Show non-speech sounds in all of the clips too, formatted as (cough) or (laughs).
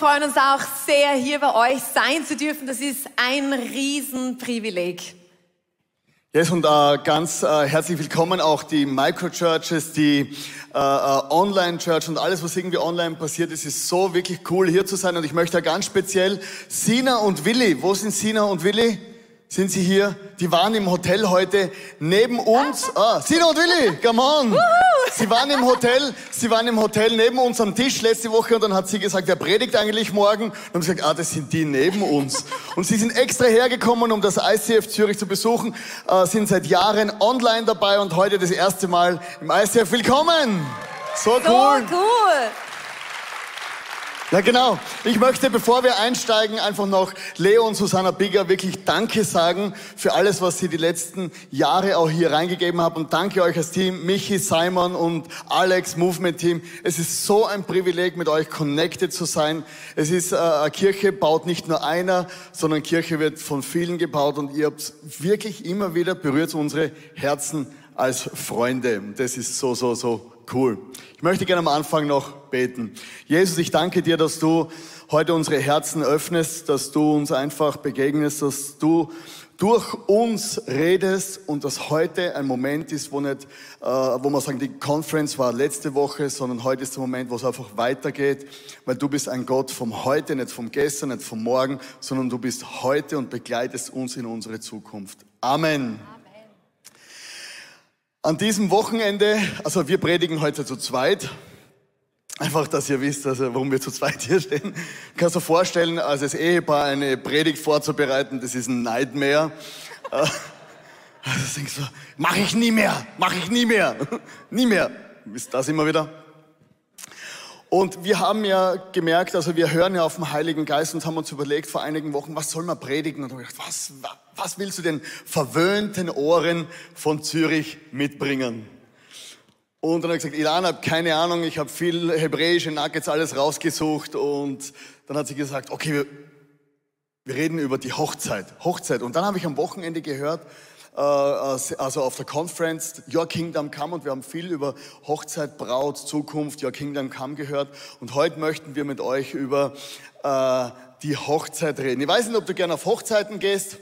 freuen uns auch sehr, hier bei euch sein zu dürfen. Das ist ein Riesenprivileg. Yes, und äh, ganz äh, herzlich willkommen auch die Microchurches, die äh, äh, Online-Church und alles, was irgendwie online passiert. Es ist so wirklich cool, hier zu sein. Und ich möchte ganz speziell Sina und Willi. Wo sind Sina und Willi? Sind sie hier? Die waren im Hotel heute neben uns. Ah, Sina und Willi, come on! Sie waren im Hotel, sie waren im Hotel neben uns am Tisch letzte Woche und dann hat sie gesagt, wer predigt eigentlich morgen? Und haben gesagt, ah, das sind die neben uns. (laughs) Und sie sind extra hergekommen, um das ICF Zürich zu besuchen, äh, sind seit Jahren online dabei und heute das erste Mal im ICF. Willkommen! So cool! So cool! Ja, genau. Ich möchte, bevor wir einsteigen, einfach noch Leo und Susanna Bigger wirklich Danke sagen für alles, was sie die letzten Jahre auch hier reingegeben haben. Und danke euch als Team, Michi, Simon und Alex, Movement Team. Es ist so ein Privileg, mit euch connected zu sein. Es ist, äh, Kirche baut nicht nur einer, sondern Kirche wird von vielen gebaut und ihr habt wirklich immer wieder berührt unsere Herzen als Freunde. Das ist so, so, so cool. Ich möchte gerne am Anfang noch beten. Jesus, ich danke dir, dass du heute unsere Herzen öffnest, dass du uns einfach begegnest, dass du durch uns redest und dass heute ein Moment ist, wo nicht, äh, wo man sagen, die Conference war letzte Woche, sondern heute ist der Moment, wo es einfach weitergeht, weil du bist ein Gott vom Heute, nicht vom Gestern, nicht vom Morgen, sondern du bist heute und begleitest uns in unsere Zukunft. Amen. An diesem Wochenende, also wir predigen heute zu zweit. Einfach, dass ihr wisst, also warum wir zu zweit hier stehen. Kannst du vorstellen, als das Ehepaar eine Predigt vorzubereiten, das ist ein Nightmare. Äh, also denkst du, mach ich nie mehr, mach ich nie mehr, (laughs) nie mehr. Ist das immer wieder? Und wir haben ja gemerkt, also wir hören ja auf den Heiligen Geist und haben uns überlegt vor einigen Wochen, was soll man predigen? Und haben gedacht, was, was willst du den verwöhnten Ohren von Zürich mitbringen? Und dann habe ich gesagt, Ilana, keine Ahnung, ich habe viel hebräische Nuggets, alles rausgesucht. Und dann hat sie gesagt, okay, wir, wir reden über die Hochzeit. Hochzeit. Und dann habe ich am Wochenende gehört, also auf der Conference Your Kingdom Come und wir haben viel über Hochzeit, Braut, Zukunft, Your Kingdom Come gehört und heute möchten wir mit euch über äh, die Hochzeit reden. Ich weiß nicht, ob du gerne auf Hochzeiten gehst.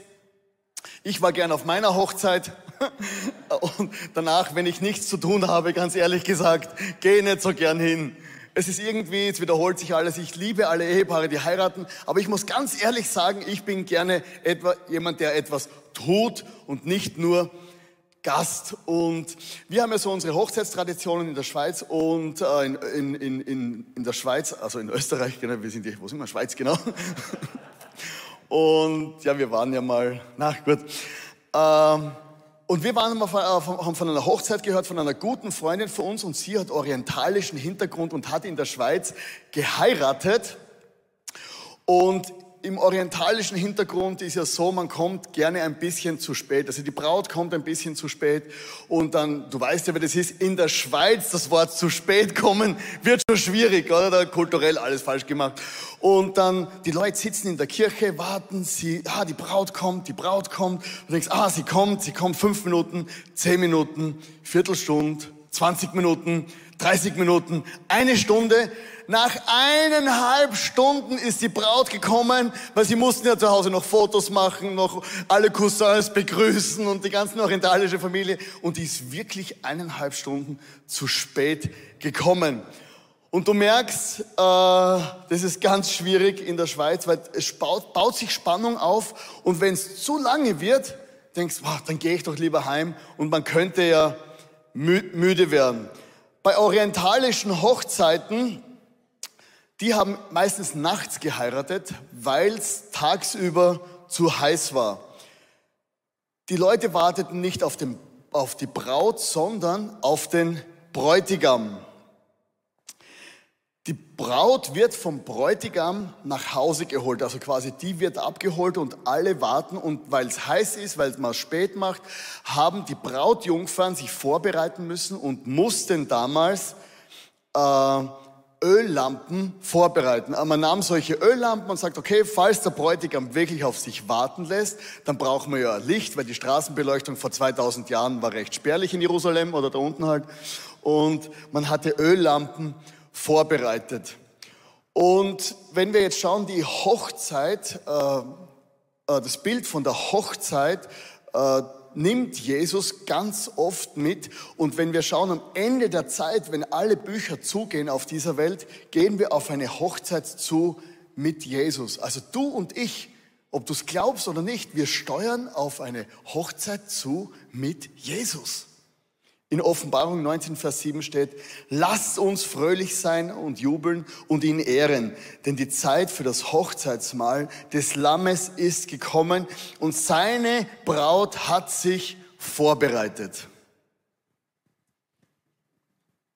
Ich war gern auf meiner Hochzeit (laughs) und danach, wenn ich nichts zu tun habe, ganz ehrlich gesagt, gehe nicht so gern hin. Es ist irgendwie, jetzt wiederholt sich alles. Ich liebe alle Ehepaare, die heiraten, aber ich muss ganz ehrlich sagen, ich bin gerne etwa jemand, der etwas tut und nicht nur Gast. Und wir haben ja so unsere Hochzeitstraditionen in der Schweiz und äh, in, in, in, in der Schweiz, also in Österreich, genau, wir sind die, wo sind wir? Schweiz, genau. (laughs) Und ja, wir waren ja mal, na gut. Ähm, und wir waren mal von, äh, haben von einer Hochzeit gehört von einer guten Freundin von uns und sie hat orientalischen Hintergrund und hat in der Schweiz geheiratet. Und im orientalischen Hintergrund ist ja so, man kommt gerne ein bisschen zu spät. Also die Braut kommt ein bisschen zu spät und dann, du weißt ja, wie das ist, in der Schweiz das Wort zu spät kommen wird schon schwierig, oder? Da kulturell alles falsch gemacht. Und dann, die Leute sitzen in der Kirche, warten, sie, ah, die Braut kommt, die Braut kommt. Du denkst, ah, sie kommt, sie kommt fünf Minuten, zehn Minuten, Viertelstunde, 20 Minuten, 30 Minuten, eine Stunde. Nach eineinhalb Stunden ist die Braut gekommen, weil sie mussten ja zu Hause noch Fotos machen, noch alle Cousins begrüßen und die ganze orientalische Familie. Und die ist wirklich eineinhalb Stunden zu spät gekommen. Und du merkst, äh, das ist ganz schwierig in der Schweiz, weil es baut, baut sich Spannung auf. Und wenn es zu lange wird, denkst wow, dann gehe ich doch lieber heim. Und man könnte ja müde werden. Bei orientalischen Hochzeiten die haben meistens nachts geheiratet, weil es tagsüber zu heiß war. Die Leute warteten nicht auf, den, auf die Braut, sondern auf den Bräutigam. Die Braut wird vom Bräutigam nach Hause geholt, also quasi die wird abgeholt und alle warten und weil es heiß ist, weil man spät macht, haben die Brautjungfern sich vorbereiten müssen und mussten damals äh, Öllampen vorbereiten. Aber man nahm solche Öllampen und sagt, okay, falls der Bräutigam wirklich auf sich warten lässt, dann brauchen wir ja Licht, weil die Straßenbeleuchtung vor 2000 Jahren war recht spärlich in Jerusalem oder da unten halt. Und man hatte Öllampen vorbereitet. Und wenn wir jetzt schauen, die Hochzeit, äh, äh, das Bild von der Hochzeit äh, nimmt Jesus ganz oft mit. Und wenn wir schauen, am Ende der Zeit, wenn alle Bücher zugehen auf dieser Welt, gehen wir auf eine Hochzeit zu mit Jesus. Also du und ich, ob du es glaubst oder nicht, wir steuern auf eine Hochzeit zu mit Jesus. In Offenbarung 19, Vers 7 steht, lasst uns fröhlich sein und jubeln und ihn ehren, denn die Zeit für das Hochzeitsmahl des Lammes ist gekommen und seine Braut hat sich vorbereitet.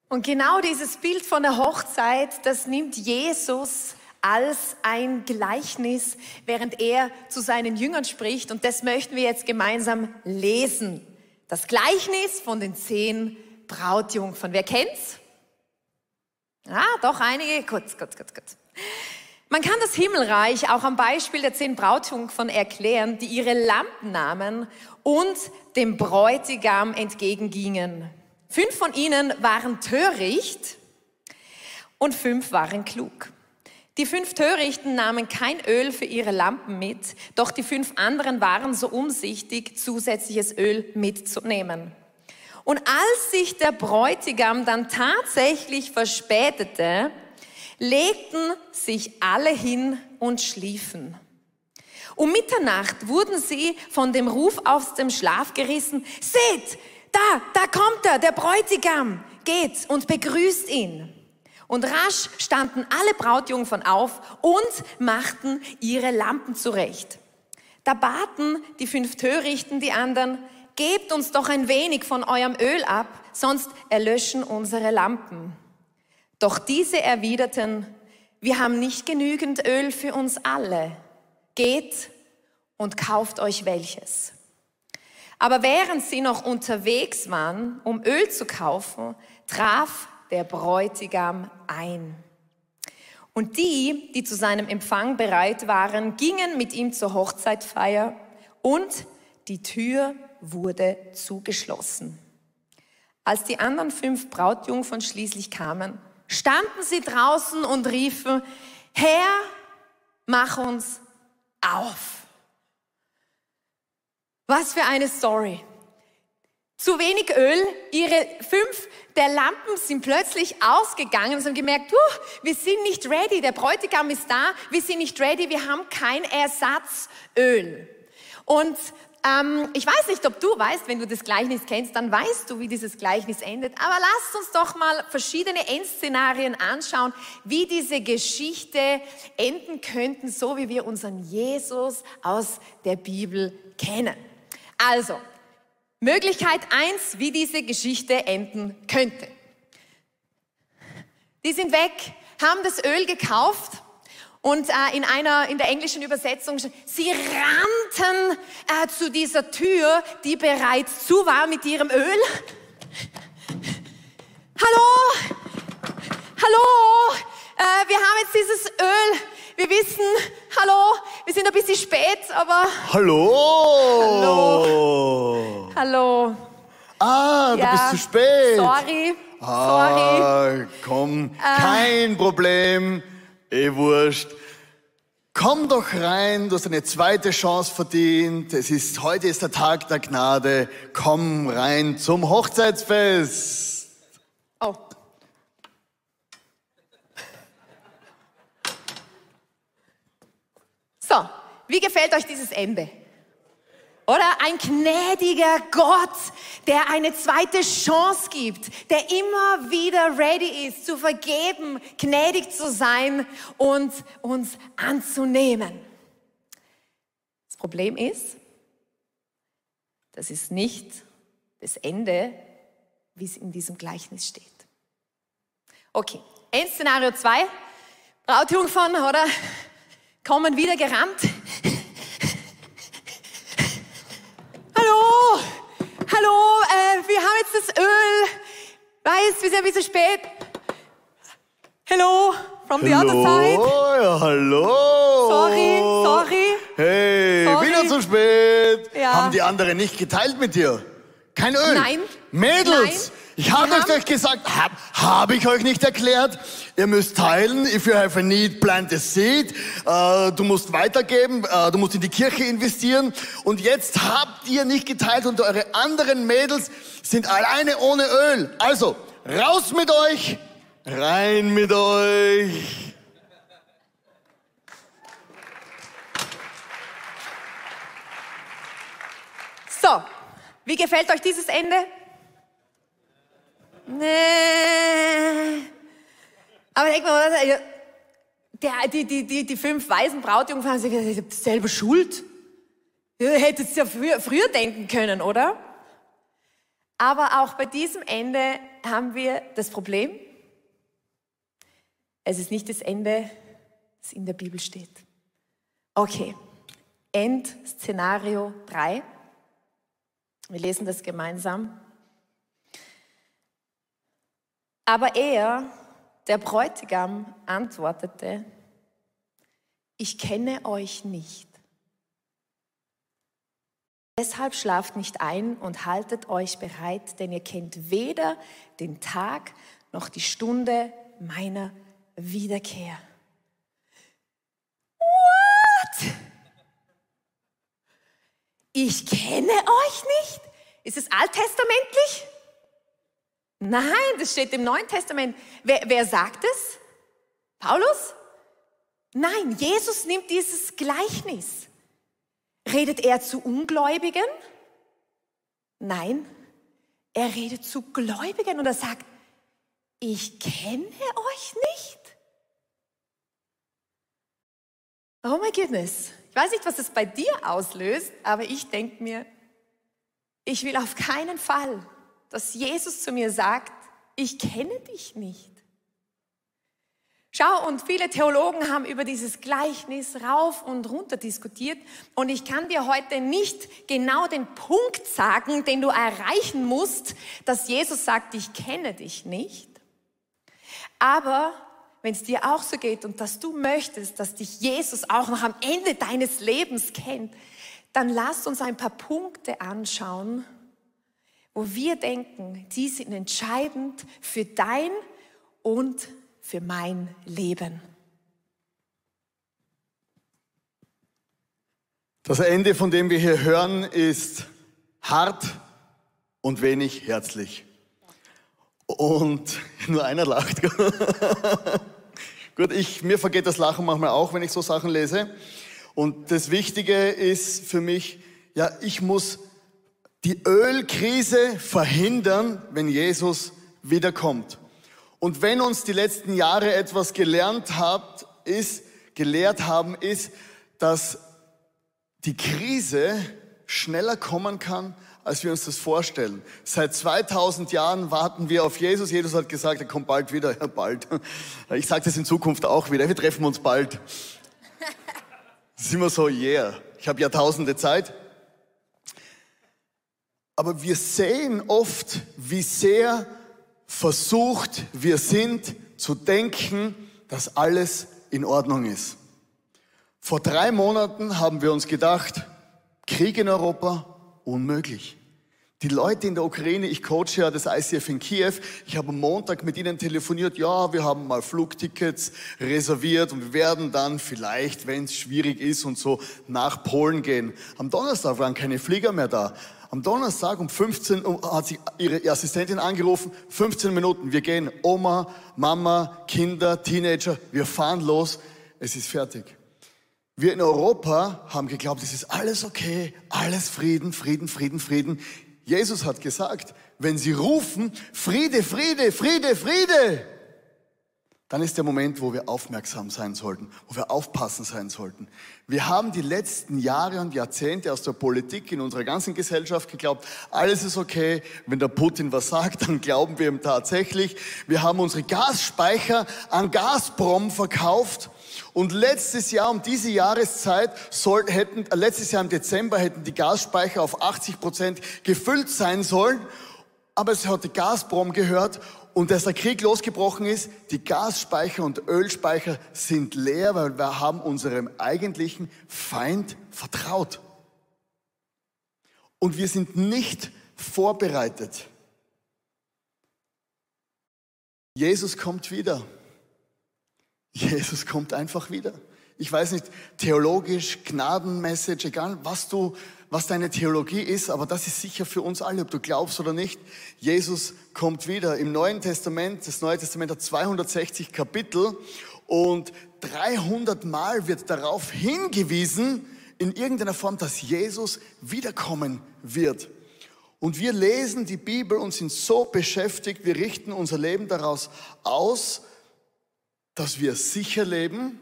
Und genau dieses Bild von der Hochzeit, das nimmt Jesus als ein Gleichnis, während er zu seinen Jüngern spricht. Und das möchten wir jetzt gemeinsam lesen. Das Gleichnis von den zehn Brautjungfern. Wer kennt's? Ah, doch einige. Gut, gut, gut, gut. Man kann das Himmelreich auch am Beispiel der zehn Brautjungfern erklären, die ihre Lampen nahmen und dem Bräutigam entgegengingen. Fünf von ihnen waren töricht und fünf waren klug. Die fünf Törichten nahmen kein Öl für ihre Lampen mit, doch die fünf anderen waren so umsichtig, zusätzliches Öl mitzunehmen. Und als sich der Bräutigam dann tatsächlich verspätete, legten sich alle hin und schliefen. Um Mitternacht wurden sie von dem Ruf aus dem Schlaf gerissen. Seht, da, da kommt er, der Bräutigam. Geht und begrüßt ihn. Und rasch standen alle Brautjungfern auf und machten ihre Lampen zurecht. Da baten die fünf Törichten die anderen, gebt uns doch ein wenig von eurem Öl ab, sonst erlöschen unsere Lampen. Doch diese erwiderten, wir haben nicht genügend Öl für uns alle. Geht und kauft euch welches. Aber während sie noch unterwegs waren, um Öl zu kaufen, traf der Bräutigam ein. Und die, die zu seinem Empfang bereit waren, gingen mit ihm zur Hochzeitfeier und die Tür wurde zugeschlossen. Als die anderen fünf Brautjungfern schließlich kamen, standen sie draußen und riefen, Herr, mach uns auf. Was für eine Story. Zu wenig Öl, ihre fünf der Lampen sind plötzlich ausgegangen und sie haben gemerkt, uh, wir sind nicht ready, der Bräutigam ist da, wir sind nicht ready, wir haben kein Ersatzöl. Und ähm, ich weiß nicht, ob du weißt, wenn du das Gleichnis kennst, dann weißt du, wie dieses Gleichnis endet. Aber lasst uns doch mal verschiedene Endszenarien anschauen, wie diese Geschichte enden könnten, so wie wir unseren Jesus aus der Bibel kennen. Also, Möglichkeit eins, wie diese Geschichte enden könnte. Die sind weg, haben das Öl gekauft und äh, in einer, in der englischen Übersetzung, sie rannten äh, zu dieser Tür, die bereits zu war mit ihrem Öl. Hallo, hallo, äh, wir haben jetzt dieses Öl. Wir wissen, hallo, wir sind ein bisschen spät, aber. Hallo. Hallo. Hallo. Ah, du Ja, bist zu spät. Sorry. Sorry. Ah, komm, kein Problem. Eh wurscht. Komm doch rein, du hast eine zweite Chance verdient. Es ist, heute ist der Tag der Gnade. Komm rein zum Hochzeitsfest. Oh. So, wie gefällt euch dieses Ende? Oder ein gnädiger Gott, der eine zweite Chance gibt, der immer wieder ready ist, zu vergeben, gnädig zu sein und uns anzunehmen. Das Problem ist, das ist nicht das Ende, wie es in diesem Gleichnis steht. Okay, Endszenario 2. Brautjungfern, oder? Kommen wieder gerannt. Hallo, hallo, äh, wir haben jetzt das Öl. Weiß, wir sind ein bisschen spät. Hello, from the other side. ja, hallo. Sorry, sorry. Hey, Sorry. wieder zu spät. Ja. Haben die anderen nicht geteilt mit dir? Kein Öl? Nein. Mädels, Ich habe haben- euch gesagt, habe hab ich euch nicht erklärt? Ihr müsst teilen. If you have a need, plant a seed. Äh, du musst weitergeben. Äh, du musst in die Kirche investieren. Und jetzt habt ihr nicht geteilt und eure anderen Mädels sind alleine ohne Öl. Also, raus mit euch, rein mit euch. So, wie gefällt euch dieses Ende? Nee. Aber denk mal, also, der, die, die, die, die fünf weisen Brautjungfern haben sich gesagt, selber Schuld. Hättet es ja früher, früher denken können, oder? Aber auch bei diesem Ende haben wir das Problem, es ist nicht das Ende, das in der Bibel steht. Okay, Endszenario 3. Wir lesen das gemeinsam. Aber er, der Bräutigam, antwortete, ich kenne euch nicht. Deshalb schlaft nicht ein und haltet euch bereit, denn ihr kennt weder den Tag noch die Stunde meiner Wiederkehr. What? Ich kenne euch nicht? Ist es alttestamentlich? Nein, das steht im Neuen Testament. Wer, wer sagt es? Paulus? Nein, Jesus nimmt dieses Gleichnis. Redet er zu Ungläubigen? Nein, er redet zu Gläubigen und er sagt, ich kenne euch nicht. Oh my goodness. Ich weiß nicht, was es bei dir auslöst, aber ich denke mir, ich will auf keinen Fall, dass Jesus zu mir sagt, ich kenne dich nicht. Schau, und viele Theologen haben über dieses Gleichnis rauf und runter diskutiert. Und ich kann dir heute nicht genau den Punkt sagen, den du erreichen musst, dass Jesus sagt, ich kenne dich nicht. Aber wenn es dir auch so geht und dass du möchtest, dass dich Jesus auch noch am Ende deines Lebens kennt, dann lass uns ein paar Punkte anschauen, wo wir denken, die sind entscheidend für dein und für mein Leben. Das Ende, von dem wir hier hören, ist hart und wenig herzlich. Und (laughs) nur einer lacht. (laughs) Gut, ich, mir vergeht das Lachen manchmal auch, wenn ich so Sachen lese. Und das Wichtige ist für mich, ja, ich muss die Ölkrise verhindern, wenn Jesus wiederkommt. Und wenn uns die letzten Jahre etwas gelernt habt, ist, gelehrt haben, ist, dass die Krise schneller kommen kann, als wir uns das vorstellen. Seit 2000 Jahren warten wir auf Jesus. Jesus hat gesagt, er kommt bald wieder. Ja, bald. Ich sage das in Zukunft auch wieder. Wir treffen uns bald. Ist immer so, yeah. Ich habe Jahrtausende Zeit. Aber wir sehen oft, wie sehr versucht wir sind zu denken, dass alles in Ordnung ist. Vor drei Monaten haben wir uns gedacht, Krieg in Europa, unmöglich. Die Leute in der Ukraine, ich coache ja das ICF in Kiew, ich habe am Montag mit ihnen telefoniert, ja, wir haben mal Flugtickets reserviert und wir werden dann vielleicht, wenn es schwierig ist und so, nach Polen gehen. Am Donnerstag waren keine Flieger mehr da. Am Donnerstag um 15 Uhr hat sich ihre Assistentin angerufen, 15 Minuten, wir gehen, Oma, Mama, Kinder, Teenager, wir fahren los, es ist fertig. Wir in Europa haben geglaubt, es ist alles okay, alles Frieden, Frieden, Frieden, Frieden. Jesus hat gesagt, wenn sie rufen, Friede, Friede, Friede, Friede, dann ist der Moment, wo wir aufmerksam sein sollten, wo wir aufpassen sein sollten. Wir haben die letzten Jahre und Jahrzehnte aus der Politik in unserer ganzen Gesellschaft geglaubt, alles ist okay, wenn der Putin was sagt, dann glauben wir ihm tatsächlich. Wir haben unsere Gasspeicher an Gazprom verkauft und letztes Jahr um diese Jahreszeit sollten, hätten, äh, letztes Jahr im Dezember hätten die Gasspeicher auf 80 Prozent gefüllt sein sollen. Aber es hatte Gazprom gehört und als der Krieg losgebrochen ist, die Gasspeicher und Ölspeicher sind leer, weil wir haben unserem eigentlichen Feind vertraut. Und wir sind nicht vorbereitet. Jesus kommt wieder. Jesus kommt einfach wieder. Ich weiß nicht, theologisch, Gnadenmessage, egal was du, was deine Theologie ist, aber das ist sicher für uns alle, ob du glaubst oder nicht. Jesus kommt wieder. Im Neuen Testament, das Neue Testament hat 260 Kapitel und 300 Mal wird darauf hingewiesen, in irgendeiner Form, dass Jesus wiederkommen wird. Und wir lesen die Bibel und sind so beschäftigt, wir richten unser Leben daraus aus, dass wir sicher leben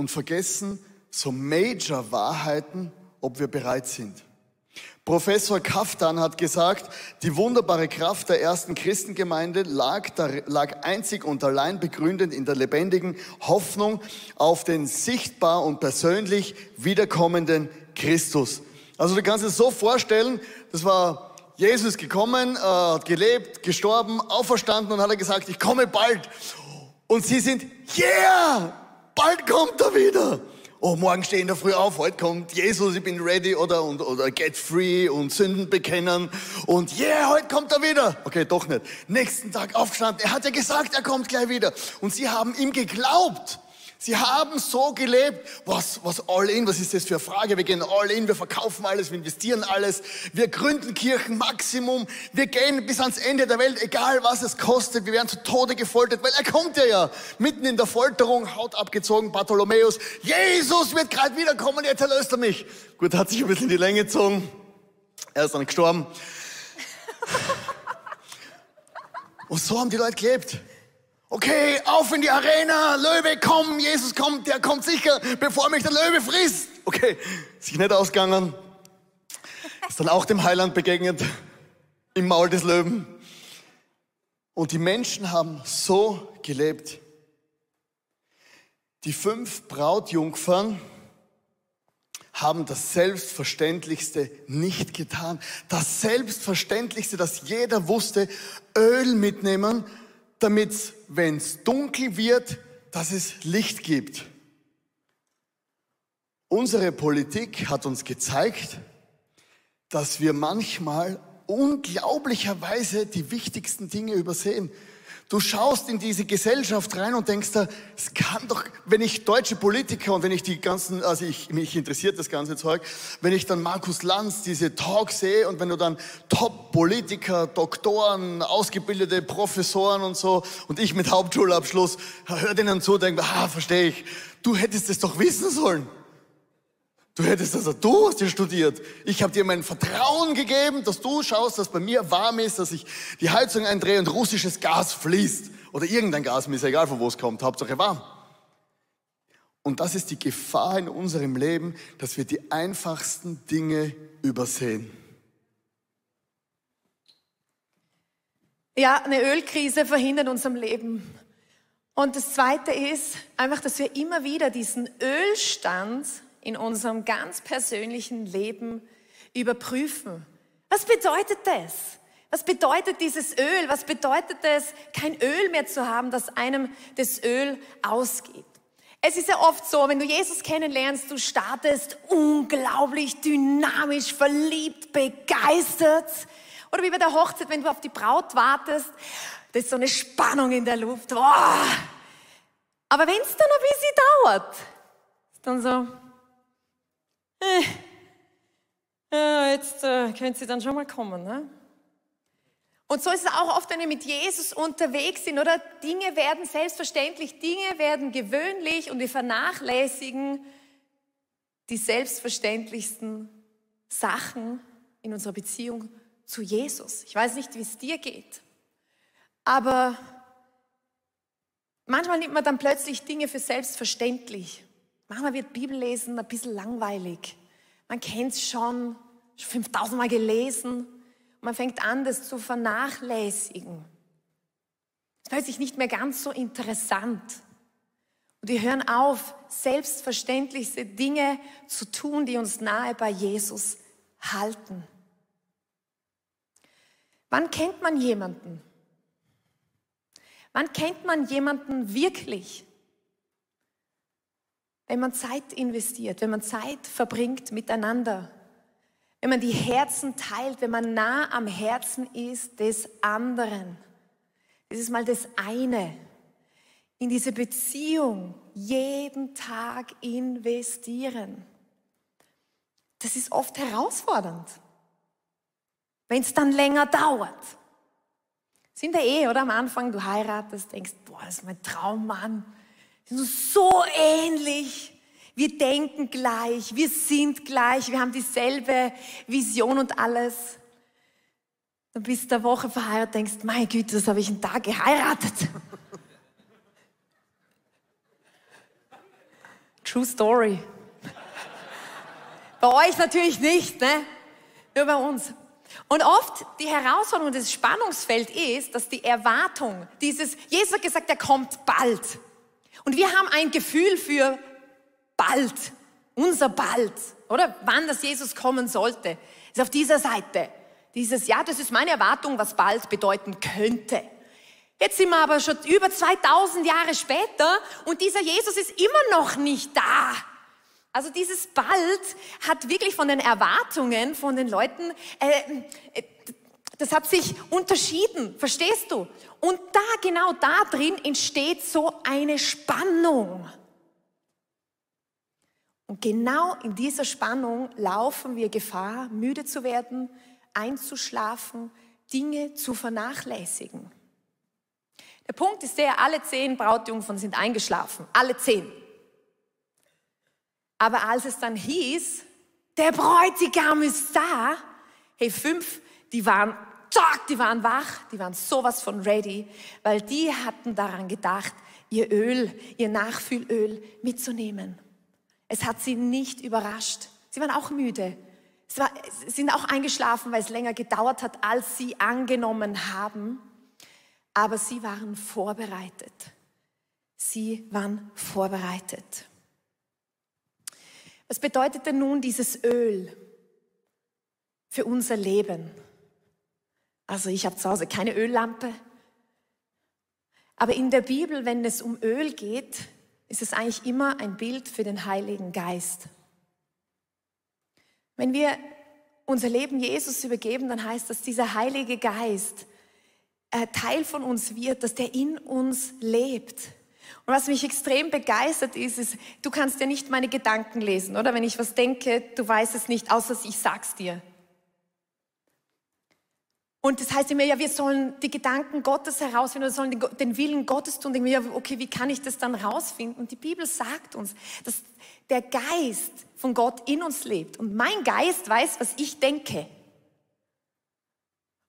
und vergessen so Major-Wahrheiten, ob wir bereit sind. Professor Kaftan hat gesagt, die wunderbare Kraft der ersten Christengemeinde lag, lag einzig und allein begründet in der lebendigen Hoffnung auf den sichtbar und persönlich wiederkommenden Christus. Also du kannst es so vorstellen, das war Jesus gekommen, äh, hat gelebt, gestorben, auferstanden und hat er gesagt, ich komme bald. Und sie sind, yeah, bald kommt er wieder. Oh, morgen stehen da früh auf, heute kommt Jesus, ich bin ready oder, und, oder get free und Sünden bekennen und yeah, heute kommt er wieder. Okay, doch nicht. Nächsten Tag aufgestanden, er hat ja gesagt, er kommt gleich wieder. Und sie haben ihm geglaubt. Sie haben so gelebt. Was, was all in? Was ist das für eine Frage? Wir gehen all in, wir verkaufen alles, wir investieren alles, wir gründen Kirchen Maximum, wir gehen bis ans Ende der Welt, egal was es kostet. Wir werden zu Tode gefoltert, weil er kommt ja ja. Mitten in der Folterung, Haut abgezogen, Bartholomäus. Jesus wird gerade wiederkommen, jetzt erlöst er mich. Gut, hat sich ein bisschen die Länge gezogen. Er ist dann gestorben. (laughs) Und so haben die Leute gelebt. Okay, auf in die Arena, Löwe, komm, Jesus kommt, der kommt sicher, bevor mich der Löwe frisst. Okay, sich nicht ausgegangen. Ist dann auch dem Heiland begegnet, im Maul des Löwen. Und die Menschen haben so gelebt. Die fünf Brautjungfern haben das Selbstverständlichste nicht getan. Das Selbstverständlichste, das jeder wusste, Öl mitnehmen, damit, wenn es dunkel wird, dass es Licht gibt. Unsere Politik hat uns gezeigt, dass wir manchmal unglaublicherweise die wichtigsten Dinge übersehen. Du schaust in diese Gesellschaft rein und denkst da, es kann doch, wenn ich deutsche Politiker und wenn ich die ganzen, also ich, mich interessiert das ganze Zeug, wenn ich dann Markus Lanz diese Talks sehe und wenn du dann Top-Politiker, Doktoren, ausgebildete Professoren und so und ich mit Hauptschulabschluss, hör denen zu, denke, ah, verstehe ich, du hättest es doch wissen sollen. Du hättest also, du hast dir studiert. Ich habe dir mein Vertrauen gegeben, dass du schaust, dass bei mir warm ist, dass ich die Heizung eindrehe und russisches Gas fließt. Oder irgendein Gas, mir ist egal, von wo es kommt, Hauptsache warm. Und das ist die Gefahr in unserem Leben, dass wir die einfachsten Dinge übersehen. Ja, eine Ölkrise verhindert unserem Leben. Und das Zweite ist einfach, dass wir immer wieder diesen Ölstand in unserem ganz persönlichen Leben überprüfen. Was bedeutet das? Was bedeutet dieses Öl? Was bedeutet es, kein Öl mehr zu haben, dass einem das Öl ausgeht? Es ist ja oft so, wenn du Jesus kennenlernst, du startest unglaublich dynamisch, verliebt, begeistert. Oder wie bei der Hochzeit, wenn du auf die Braut wartest, da ist so eine Spannung in der Luft. Oh. Aber wenn es dann ein bisschen dauert, ist dann so, äh, äh, jetzt äh, können Sie dann schon mal kommen. Ne? Und so ist es auch oft, wenn wir mit Jesus unterwegs sind, oder? Dinge werden selbstverständlich, Dinge werden gewöhnlich und wir vernachlässigen die selbstverständlichsten Sachen in unserer Beziehung zu Jesus. Ich weiß nicht, wie es dir geht, aber manchmal nimmt man dann plötzlich Dinge für selbstverständlich. Manchmal wird Bibellesen ein bisschen langweilig. Man kennt es schon, schon 5000 Mal gelesen. Man fängt an, das zu vernachlässigen. Es ist plötzlich nicht mehr ganz so interessant. Und wir hören auf, selbstverständlichste Dinge zu tun, die uns nahe bei Jesus halten. Wann kennt man jemanden? Wann kennt man jemanden wirklich? Wenn man Zeit investiert, wenn man Zeit verbringt miteinander, wenn man die Herzen teilt, wenn man nah am Herzen ist des anderen. Das ist mal das eine. In diese Beziehung jeden Tag investieren. Das ist oft herausfordernd, wenn es dann länger dauert. Sind wir eh, oder am Anfang, du heiratest, denkst, boah, das ist mein Traummann. Wir sind so ähnlich. Wir denken gleich, wir sind gleich, wir haben dieselbe Vision und alles. Dann bist du eine Woche verheiratet, denkst, mein Güte, das habe ich einen Tag geheiratet. (laughs) True Story. Bei euch natürlich nicht, ne? Nur bei uns. Und oft die Herausforderung, das Spannungsfeld ist, dass die Erwartung, dieses, Jesus hat gesagt, er kommt bald. Und wir haben ein Gefühl für bald, unser bald, oder? Wann das Jesus kommen sollte, ist auf dieser Seite. Dieses, ja, das ist meine Erwartung, was bald bedeuten könnte. Jetzt sind wir aber schon über 2000 Jahre später und dieser Jesus ist immer noch nicht da. Also dieses bald hat wirklich von den Erwartungen von den Leuten, äh, äh, das hat sich unterschieden, verstehst du? Und da, genau da drin entsteht so eine Spannung. Und genau in dieser Spannung laufen wir Gefahr, müde zu werden, einzuschlafen, Dinge zu vernachlässigen. Der Punkt ist der, alle zehn Brautjungfern sind eingeschlafen, alle zehn. Aber als es dann hieß, der Bräutigam ist da, hey, fünf, die waren, zack, die waren wach, die waren sowas von ready, weil die hatten daran gedacht, ihr Öl, ihr Nachfüllöl mitzunehmen. Es hat sie nicht überrascht. Sie waren auch müde. Sie sind auch eingeschlafen, weil es länger gedauert hat, als sie angenommen haben. Aber sie waren vorbereitet. Sie waren vorbereitet. Was bedeutet denn nun dieses Öl für unser Leben? Also ich habe zu Hause keine Öllampe. Aber in der Bibel, wenn es um Öl geht, ist es eigentlich immer ein Bild für den Heiligen Geist. Wenn wir unser Leben Jesus übergeben, dann heißt das, dieser Heilige Geist äh, Teil von uns wird, dass der in uns lebt. Und was mich extrem begeistert ist, ist, du kannst ja nicht meine Gedanken lesen, oder? Wenn ich was denke, du weißt es nicht, außer ich sag's dir. Und das heißt immer, ja, wir sollen die Gedanken Gottes herausfinden, wir sollen den Willen Gottes tun. Ja, okay, wie kann ich das dann herausfinden? Und die Bibel sagt uns, dass der Geist von Gott in uns lebt. Und mein Geist weiß, was ich denke.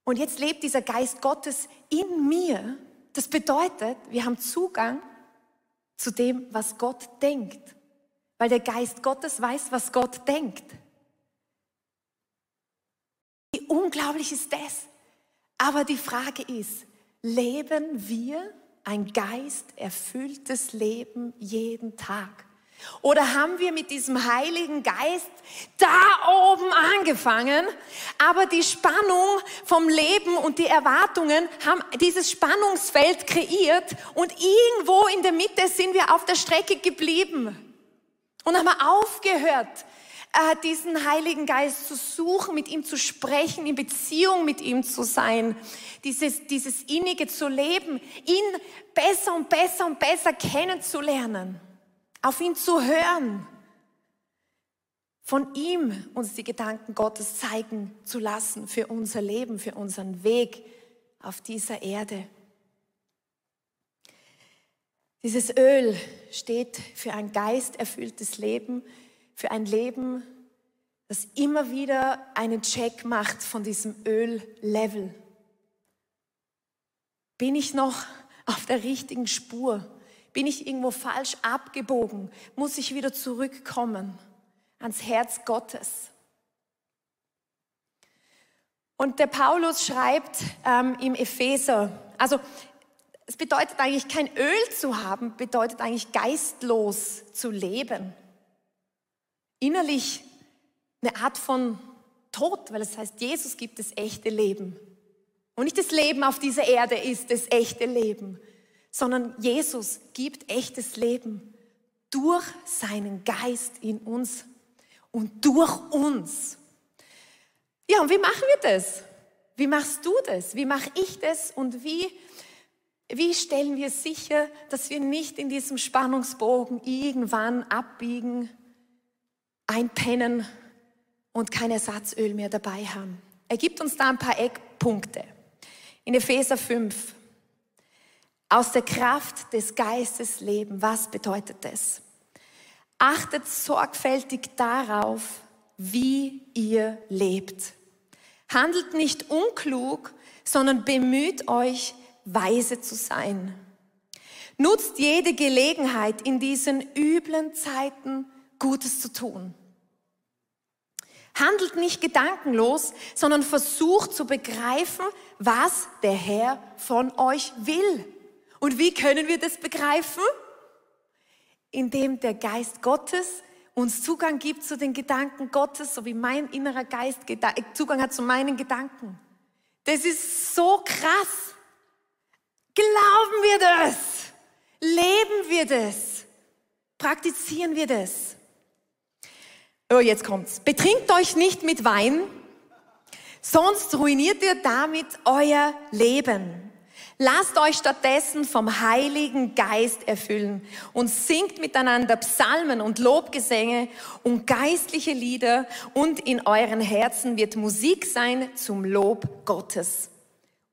Und jetzt lebt dieser Geist Gottes in mir. Das bedeutet, wir haben Zugang zu dem, was Gott denkt. Weil der Geist Gottes weiß, was Gott denkt. Wie unglaublich ist das? Aber die Frage ist, leben wir ein geisterfülltes Leben jeden Tag? Oder haben wir mit diesem Heiligen Geist da oben angefangen, aber die Spannung vom Leben und die Erwartungen haben dieses Spannungsfeld kreiert und irgendwo in der Mitte sind wir auf der Strecke geblieben und haben aufgehört, diesen Heiligen Geist zu suchen, mit ihm zu sprechen, in Beziehung mit ihm zu sein, dieses, dieses Innige zu leben, ihn besser und besser und besser kennenzulernen, auf ihn zu hören, von ihm uns die Gedanken Gottes zeigen zu lassen für unser Leben, für unseren Weg auf dieser Erde. Dieses Öl steht für ein geisterfülltes Leben, für ein Leben, das immer wieder einen Check macht von diesem Öllevel. Bin ich noch auf der richtigen Spur? Bin ich irgendwo falsch abgebogen? Muss ich wieder zurückkommen ans Herz Gottes? Und der Paulus schreibt ähm, im Epheser, also es bedeutet eigentlich kein Öl zu haben, bedeutet eigentlich geistlos zu leben innerlich eine Art von Tod, weil es heißt, Jesus gibt das echte Leben. Und nicht das Leben auf dieser Erde ist das echte Leben, sondern Jesus gibt echtes Leben durch seinen Geist in uns und durch uns. Ja, und wie machen wir das? Wie machst du das? Wie mache ich das? Und wie Wie stellen wir sicher, dass wir nicht in diesem Spannungsbogen irgendwann abbiegen, einpennen und kein Ersatzöl mehr dabei haben? Er gibt uns da ein paar Eckpunkte. In Epheser 5. Aus der Kraft des Geistes leben. Was bedeutet das? Achtet sorgfältig darauf, wie ihr lebt. Handelt nicht unklug, sondern bemüht euch, weise zu sein. Nutzt jede Gelegenheit in diesen üblen Zeiten Gutes zu tun. Handelt nicht gedankenlos, sondern versucht zu begreifen, was der Herr von euch will. Und wie können wir das begreifen? Indem der Geist Gottes uns Zugang gibt zu den Gedanken Gottes, so wie mein innerer Geist Zugang hat zu meinen Gedanken. Das ist so krass. Glauben wir das? Leben wir das? Praktizieren wir das? Oh, jetzt kommt's. Betrinkt euch nicht mit Wein, sonst ruiniert ihr damit euer Leben. Lasst euch stattdessen vom Heiligen Geist erfüllen und singt miteinander Psalmen und Lobgesänge und geistliche Lieder und in euren Herzen wird Musik sein zum Lob Gottes.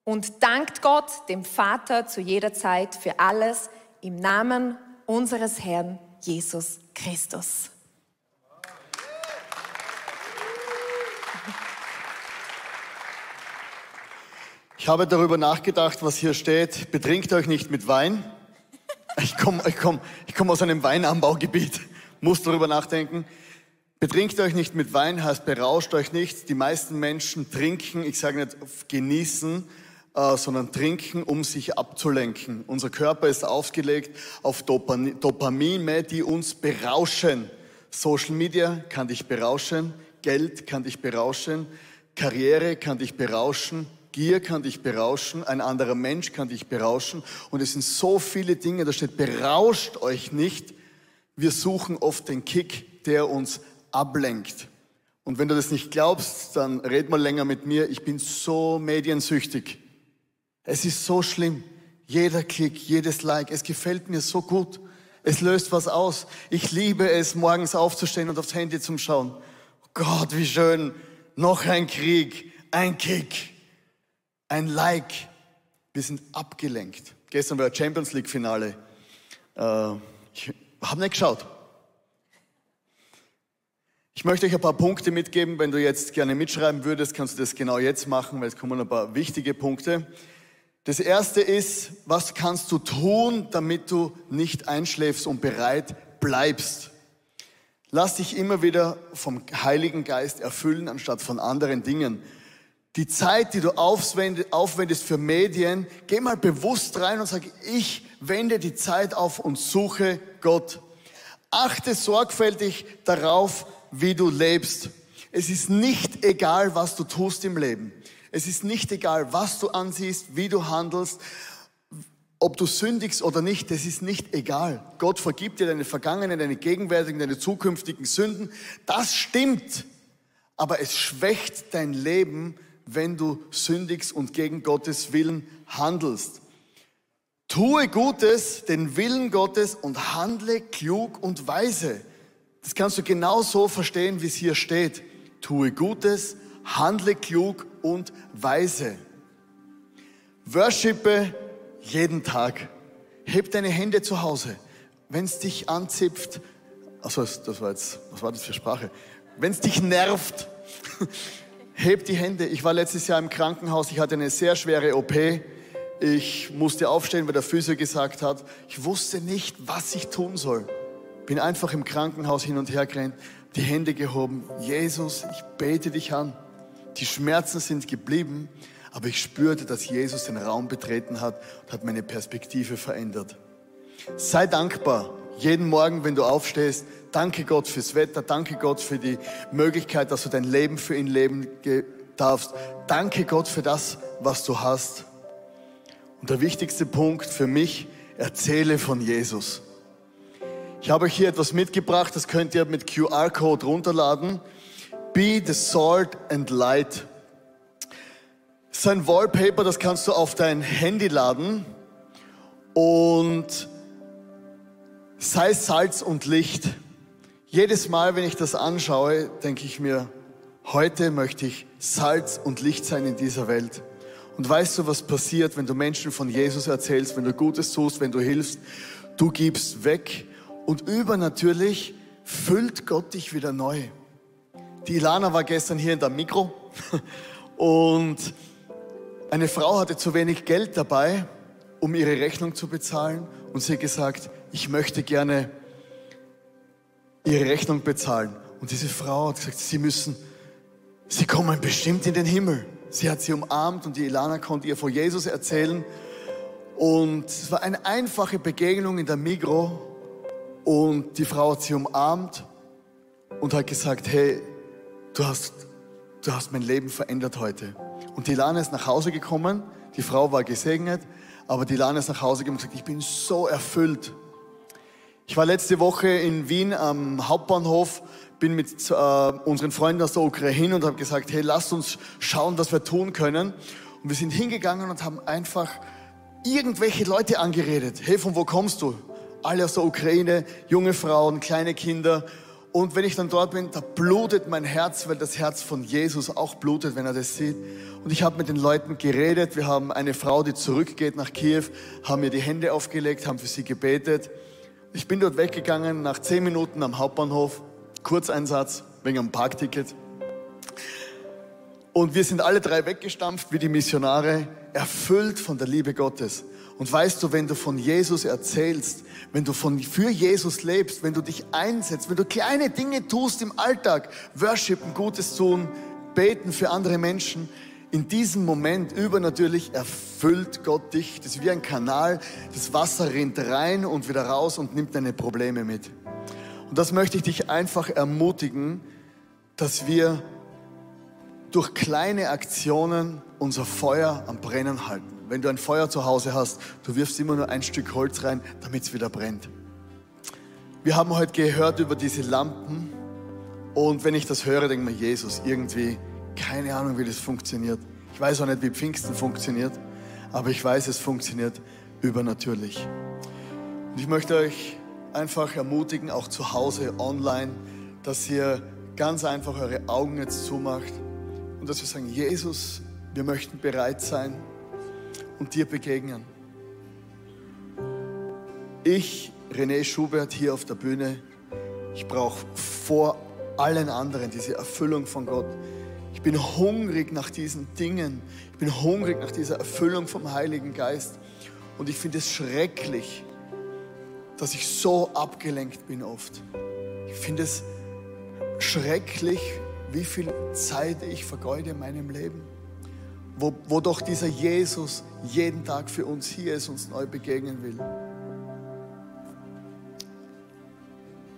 Und dankt Gott, dem Vater, zu jeder Zeit für alles im Namen unseres Herrn Jesus Christus. Ich habe darüber nachgedacht, was hier steht. Betrinkt euch nicht mit Wein. Ich komme ich komm, ich komm aus einem Weinanbaugebiet, muss darüber nachdenken. Betrinkt euch nicht mit Wein heißt berauscht euch nicht. Die meisten Menschen trinken, ich sage nicht genießen, äh, sondern trinken, um sich abzulenken. Unser Körper ist ausgelegt auf Dopamine, die uns berauschen. Social Media kann dich berauschen, Geld kann dich berauschen, Karriere kann dich berauschen, Gier kann dich berauschen, ein anderer Mensch kann dich berauschen und es sind so viele Dinge, da steht, berauscht euch nicht. Wir suchen oft den Kick, der uns ablenkt. Und wenn du das nicht glaubst, dann red mal länger mit mir. Ich bin so mediensüchtig. Es ist so schlimm. Jeder Klick, jedes Like, es gefällt mir so gut. Es löst was aus. Ich liebe es, morgens aufzustehen und aufs Handy zu schauen. Gott, wie schön. Noch ein Krieg, ein Kick ein Like. Wir sind abgelenkt. Gestern war Champions League Finale. Äh, ich habe nicht geschaut. Ich möchte euch ein paar Punkte mitgeben. Wenn du jetzt gerne mitschreiben würdest, kannst du das genau jetzt machen, weil es kommen ein paar wichtige Punkte. Das erste ist, was kannst du tun, damit du nicht einschläfst und bereit bleibst? Lass dich immer wieder vom Heiligen Geist erfüllen, anstatt von anderen Dingen die Zeit, die du aufwendest für Medien, geh mal bewusst rein und sag, ich wende die Zeit auf und suche Gott. Achte sorgfältig darauf, wie du lebst. Es ist nicht egal, was du tust im Leben. Es ist nicht egal, was du ansiehst, wie du handelst, ob du sündigst oder nicht, das ist nicht egal. Gott vergibt dir deine vergangenen, deine gegenwärtigen, deine zukünftigen Sünden. Das stimmt. Aber es schwächt dein Leben, wenn du sündigst und gegen Gottes Willen handelst. Tue Gutes, den Willen Gottes und handle klug und weise. Das kannst du genauso verstehen, wie es hier steht. Tue Gutes, handle klug und weise. Worshipe jeden Tag. Heb deine Hände zu Hause. Wenn es dich anzipft, also das war jetzt, was war das für Sprache? Wenn es dich nervt, (laughs) Hebt die Hände. Ich war letztes Jahr im Krankenhaus. Ich hatte eine sehr schwere OP. Ich musste aufstehen, weil der Physio gesagt hat, ich wusste nicht, was ich tun soll. Bin einfach im Krankenhaus hin und her gerannt, die Hände gehoben. Jesus, ich bete dich an. Die Schmerzen sind geblieben, aber ich spürte, dass Jesus den Raum betreten hat und hat meine Perspektive verändert. Sei dankbar jeden Morgen, wenn du aufstehst, danke Gott fürs Wetter, danke Gott für die Möglichkeit, dass du dein Leben für ihn leben darfst. Danke Gott für das, was du hast. Und der wichtigste Punkt für mich, erzähle von Jesus. Ich habe euch hier etwas mitgebracht, das könnt ihr mit QR-Code runterladen. Be the salt and light. Das ist ein Wallpaper, das kannst du auf dein Handy laden Und sei Salz und Licht. Jedes Mal, wenn ich das anschaue, denke ich mir, heute möchte ich Salz und Licht sein in dieser Welt. Und weißt du, was passiert, wenn du Menschen von Jesus erzählst, wenn du Gutes tust, wenn du hilfst? Du gibst weg und übernatürlich füllt Gott dich wieder neu. Die Ilana war gestern hier in der Mikro (laughs) und eine Frau hatte zu wenig Geld dabei, um ihre Rechnung zu bezahlen und sie hat gesagt, ich möchte gerne ihre Rechnung bezahlen. Und diese Frau hat gesagt, sie müssen, sie kommen bestimmt in den Himmel. Sie hat sie umarmt und die Ilana konnte ihr von Jesus erzählen. Und es war eine einfache Begegnung in der Migro. Und die Frau hat sie umarmt und hat gesagt, hey, du hast, du hast mein Leben verändert heute. Und die Ilana ist nach Hause gekommen. Die Frau war gesegnet. Aber die Ilana ist nach Hause gekommen und gesagt, ich bin so erfüllt. Ich war letzte Woche in Wien am Hauptbahnhof bin mit äh, unseren Freunden aus der Ukraine und habe gesagt, hey, lasst uns schauen, was wir tun können. Und wir sind hingegangen und haben einfach irgendwelche Leute angeredet. Hey, von wo kommst du? Alle aus der Ukraine, junge Frauen, kleine Kinder. Und wenn ich dann dort bin, da blutet mein Herz, weil das Herz von Jesus auch blutet, wenn er das sieht. Und ich habe mit den Leuten geredet. Wir haben eine Frau, die zurückgeht nach Kiew, haben mir die Hände aufgelegt, haben für sie gebetet. Ich bin dort weggegangen nach zehn Minuten am Hauptbahnhof Kurzeinsatz wegen einem Parkticket. Und wir sind alle drei weggestampft wie die Missionare, erfüllt von der Liebe Gottes. Und weißt du, wenn du von Jesus erzählst, wenn du von, für Jesus lebst, wenn du dich einsetzt, wenn du kleine Dinge tust im Alltag, worshipen, Gutes tun, beten für andere Menschen, in diesem Moment übernatürlich erfüllt Gott dich. Das ist wie ein Kanal, das Wasser rinnt rein und wieder raus und nimmt deine Probleme mit. Und das möchte ich dich einfach ermutigen, dass wir durch kleine Aktionen unser Feuer am Brennen halten. Wenn du ein Feuer zu Hause hast, du wirfst immer nur ein Stück Holz rein, damit es wieder brennt. Wir haben heute gehört über diese Lampen und wenn ich das höre, denke ich mir, Jesus, irgendwie, keine Ahnung, wie das funktioniert. Ich weiß auch nicht, wie Pfingsten funktioniert, aber ich weiß, es funktioniert übernatürlich. Und ich möchte euch einfach ermutigen, auch zu Hause, online, dass ihr ganz einfach eure Augen jetzt zumacht und dass wir sagen, Jesus, wir möchten bereit sein und dir begegnen. Ich, René Schubert, hier auf der Bühne, ich brauche vor allen anderen diese Erfüllung von Gott. Ich bin hungrig nach diesen Dingen. Ich bin hungrig nach dieser Erfüllung vom Heiligen Geist. Und ich finde es schrecklich, dass ich so abgelenkt bin oft. Ich finde es schrecklich, wie viel Zeit ich vergeude in meinem Leben. Wo, wo doch dieser Jesus jeden Tag für uns hier ist, uns neu begegnen will.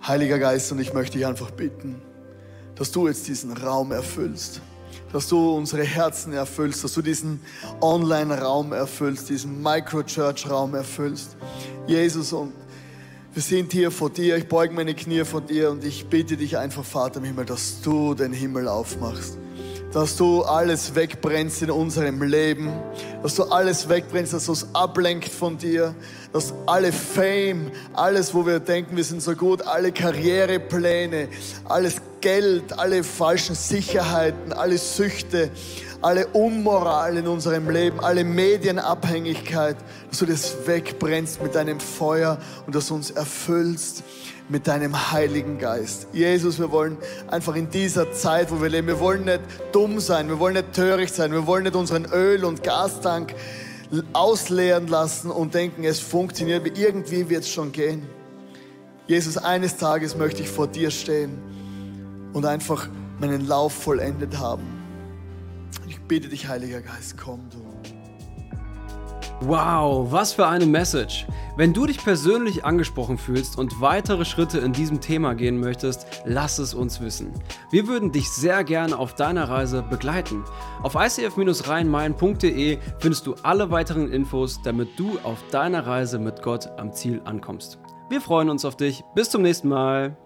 Heiliger Geist, und ich möchte dich einfach bitten, dass du jetzt diesen Raum erfüllst, dass du unsere Herzen erfüllst, dass du diesen Online-Raum erfüllst, diesen Micro-Church-Raum erfüllst. Jesus, und wir sind hier vor dir, ich beuge meine Knie vor dir und ich bitte dich einfach, Vater im Himmel, dass du den Himmel aufmachst. Dass du alles wegbrennst in unserem Leben, dass du alles wegbrennst, dass du es ablenkt von dir, dass alle Fame, alles, wo wir denken, wir sind so gut, alle Karrierepläne, alles Geld, alle falschen Sicherheiten, alle Süchte, alle Unmoral in unserem Leben, alle Medienabhängigkeit, dass du das wegbrennst mit deinem Feuer und dass du uns erfüllst mit deinem Heiligen Geist. Jesus, wir wollen einfach in dieser Zeit, wo wir leben, wir wollen nicht dumm sein, wir wollen nicht töricht sein, wir wollen nicht unseren Öl- und Gastank ausleeren lassen und denken, es funktioniert, irgendwie wird es schon gehen. Jesus, eines Tages möchte ich vor dir stehen und einfach meinen Lauf vollendet haben bitte dich, Heiliger Geist, komm du. Wow, was für eine Message. Wenn du dich persönlich angesprochen fühlst und weitere Schritte in diesem Thema gehen möchtest, lass es uns wissen. Wir würden dich sehr gerne auf deiner Reise begleiten. Auf icf-rheinmain.de findest du alle weiteren Infos, damit du auf deiner Reise mit Gott am Ziel ankommst. Wir freuen uns auf dich. Bis zum nächsten Mal.